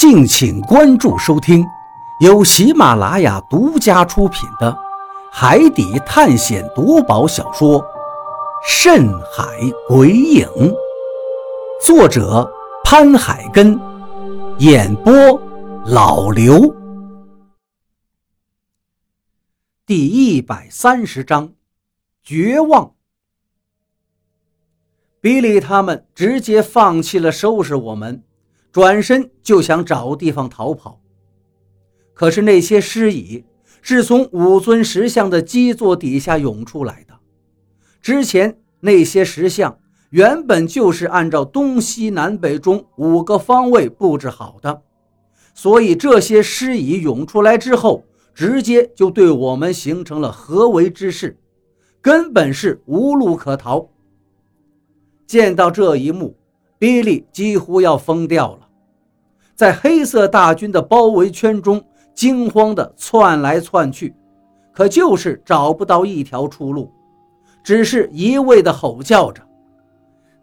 敬请关注收听，由喜马拉雅独家出品的《海底探险夺宝小说》《深海鬼影》，作者潘海根，演播老刘。第一百三十章，绝望。比利他们直接放弃了收拾我们。转身就想找地方逃跑，可是那些尸蚁是从五尊石像的基座底下涌出来的。之前那些石像原本就是按照东西南北中五个方位布置好的，所以这些尸蚁涌出来之后，直接就对我们形成了合围之势，根本是无路可逃。见到这一幕。比利几乎要疯掉了，在黑色大军的包围圈中惊慌地窜来窜去，可就是找不到一条出路，只是一味地吼叫着：“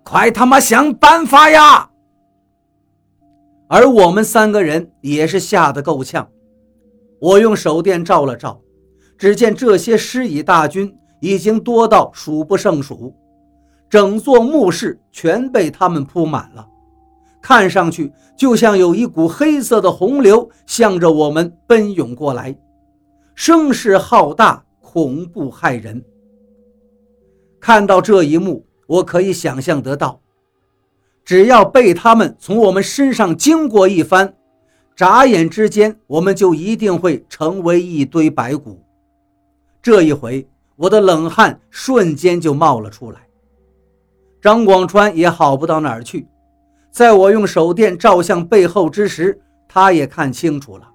快他妈想办法呀！”而我们三个人也是吓得够呛。我用手电照了照，只见这些尸蚁大军已经多到数不胜数。整座墓室全被他们铺满了，看上去就像有一股黑色的洪流向着我们奔涌过来，声势浩大，恐怖骇人。看到这一幕，我可以想象得到，只要被他们从我们身上经过一番，眨眼之间，我们就一定会成为一堆白骨。这一回，我的冷汗瞬间就冒了出来。张广川也好不到哪儿去，在我用手电照向背后之时，他也看清楚了，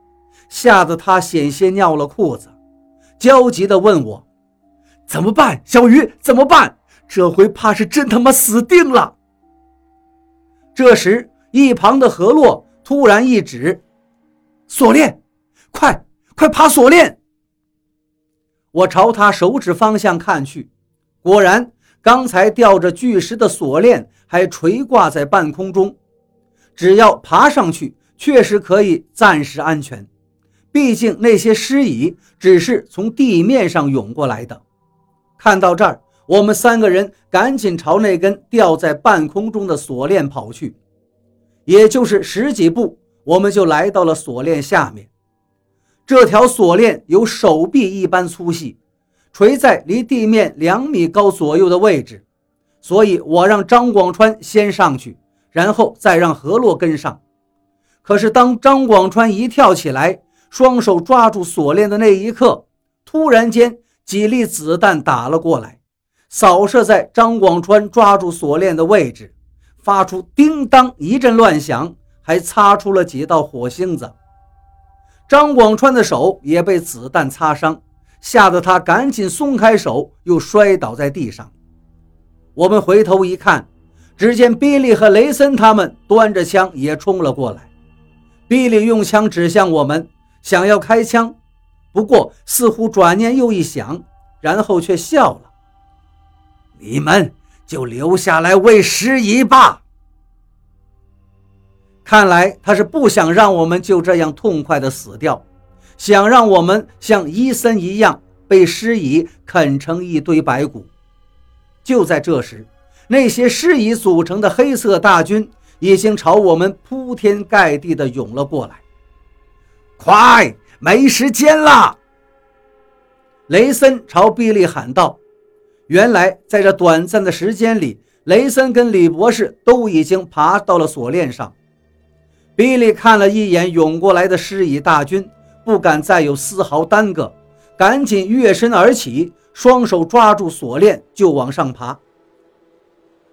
吓得他险些尿了裤子，焦急地问我：“怎么办？小鱼怎么办？这回怕是真他妈死定了。”这时，一旁的何洛突然一指：“锁链，快快爬锁链！”我朝他手指方向看去，果然。刚才吊着巨石的锁链还垂挂在半空中，只要爬上去，确实可以暂时安全。毕竟那些尸蚁只是从地面上涌过来的。看到这儿，我们三个人赶紧朝那根吊在半空中的锁链跑去。也就是十几步，我们就来到了锁链下面。这条锁链有手臂一般粗细。垂在离地面两米高左右的位置，所以我让张广川先上去，然后再让何洛跟上。可是当张广川一跳起来，双手抓住锁链的那一刻，突然间几粒子弹打了过来，扫射在张广川抓住锁链的位置，发出叮当一阵乱响，还擦出了几道火星子。张广川的手也被子弹擦伤。吓得他赶紧松开手，又摔倒在地上。我们回头一看，只见比利和雷森他们端着枪也冲了过来。比利用枪指向我们，想要开枪，不过似乎转念又一想，然后却笑了：“你们就留下来喂食蚁吧。”看来他是不想让我们就这样痛快地死掉。想让我们像伊森一样被尸蚁啃成一堆白骨。就在这时，那些尸蚁组成的黑色大军已经朝我们铺天盖地地涌了过来。快，没时间了！雷森朝比利喊道。原来，在这短暂的时间里，雷森跟李博士都已经爬到了锁链上。比利看了一眼涌过来的尸蚁大军。不敢再有丝毫耽搁，赶紧跃身而起，双手抓住锁链就往上爬。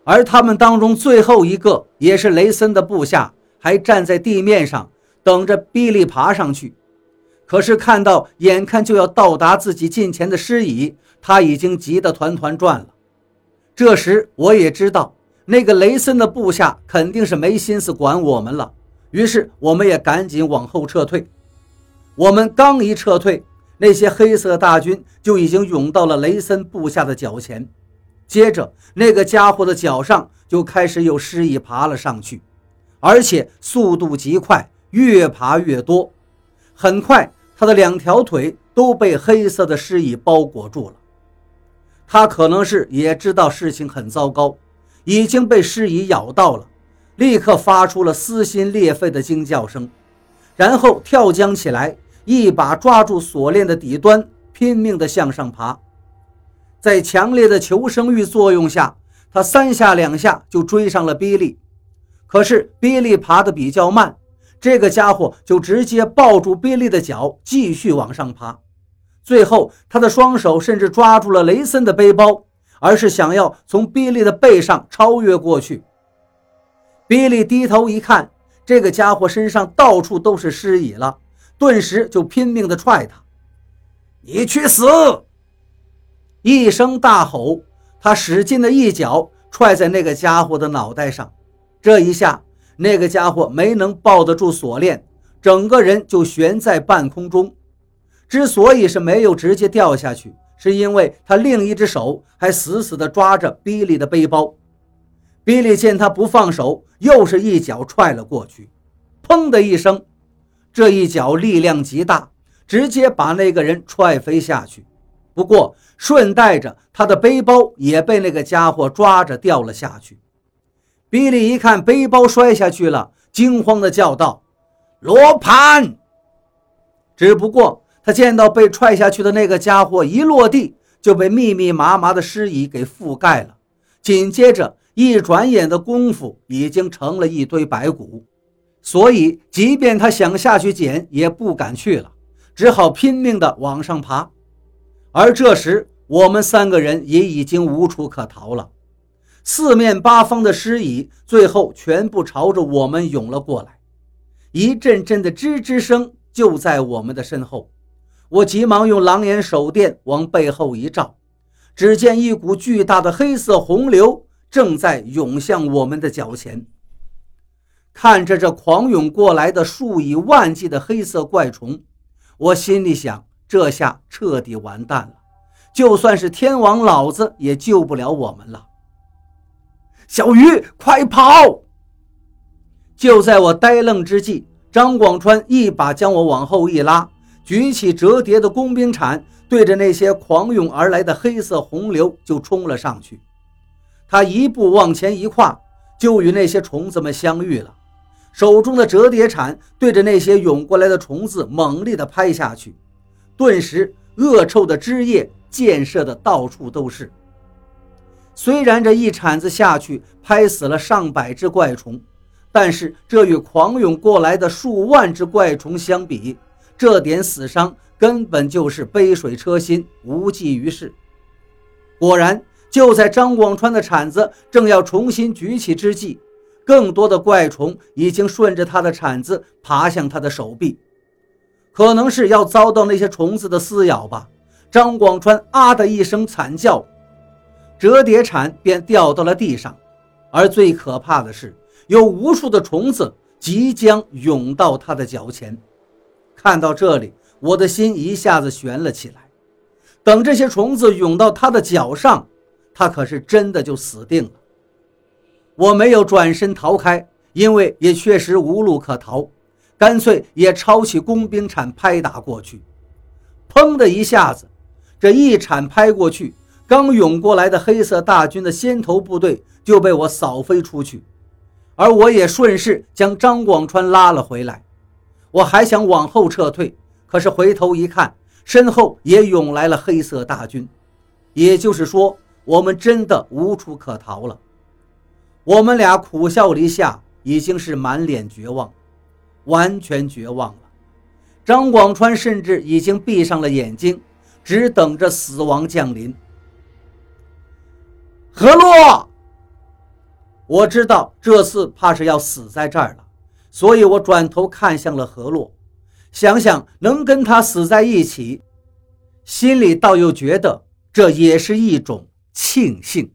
而他们当中最后一个，也是雷森的部下，还站在地面上等着比利爬上去。可是看到眼看就要到达自己近前的尸蚁，他已经急得团团转了。这时我也知道，那个雷森的部下肯定是没心思管我们了，于是我们也赶紧往后撤退。我们刚一撤退，那些黑色大军就已经涌到了雷森部下的脚前。接着，那个家伙的脚上就开始有尸蚁爬了上去，而且速度极快，越爬越多，很快他的两条腿都被黑色的尸蚁包裹住了。他可能是也知道事情很糟糕，已经被尸蚁咬到了，立刻发出了撕心裂肺的惊叫声，然后跳江起来，一把抓住锁链的底端，拼命地向上爬。在强烈的求生欲作用下，他三下两下就追上了比利。可是比利爬得比较慢，这个家伙就直接抱住比利的脚，继续往上爬。最后，他的双手甚至抓住了雷森的背包，而是想要从比利的背上超越过去。比利低头一看，这个家伙身上到处都是尸蚁了，顿时就拼命地踹他：“你去死！”一声大吼，他使劲的一脚踹在那个家伙的脑袋上，这一下，那个家伙没能抱得住锁链，整个人就悬在半空中。之所以是没有直接掉下去，是因为他另一只手还死死地抓着比利的背包。比利见他不放手，又是一脚踹了过去。砰的一声，这一脚力量极大，直接把那个人踹飞下去。不过顺带着他的背包也被那个家伙抓着掉了下去。比利一看背包摔下去了，惊慌地叫道：“罗盘！”只不过。他见到被踹下去的那个家伙一落地就被密密麻麻的尸蚁给覆盖了，紧接着一转眼的功夫已经成了一堆白骨，所以即便他想下去捡也不敢去了，只好拼命的往上爬。而这时我们三个人也已经无处可逃了，四面八方的尸蚁最后全部朝着我们涌了过来，一阵阵的吱吱声就在我们的身后。我急忙用狼眼手电往背后一照，只见一股巨大的黑色洪流正在涌向我们的脚前。看着这狂涌过来的数以万计的黑色怪虫，我心里想：这下彻底完蛋了，就算是天王老子也救不了我们了。小鱼，快跑！就在我呆愣之际，张广川一把将我往后一拉。举起折叠的工兵铲，对着那些狂涌而来的黑色洪流就冲了上去。他一步往前一跨，就与那些虫子们相遇了。手中的折叠铲对着那些涌过来的虫子猛力地拍下去，顿时恶臭的汁液溅射的到处都是。虽然这一铲子下去拍死了上百只怪虫，但是这与狂涌过来的数万只怪虫相比，这点死伤根本就是杯水车薪，无济于事。果然，就在张广川的铲子正要重新举起之际，更多的怪虫已经顺着他的铲子爬向他的手臂，可能是要遭到那些虫子的撕咬吧。张广川啊的一声惨叫，折叠铲便掉到了地上。而最可怕的是，有无数的虫子即将涌到他的脚前。看到这里，我的心一下子悬了起来。等这些虫子涌到他的脚上，他可是真的就死定了。我没有转身逃开，因为也确实无路可逃，干脆也抄起工兵铲拍打过去。砰的一下子，这一铲拍过去，刚涌过来的黑色大军的先头部队就被我扫飞出去，而我也顺势将张广川拉了回来。我还想往后撤退，可是回头一看，身后也涌来了黑色大军，也就是说，我们真的无处可逃了。我们俩苦笑了一下，已经是满脸绝望，完全绝望了。张广川甚至已经闭上了眼睛，只等着死亡降临。何洛，我知道这次怕是要死在这儿了。所以我转头看向了何洛，想想能跟他死在一起，心里倒又觉得这也是一种庆幸。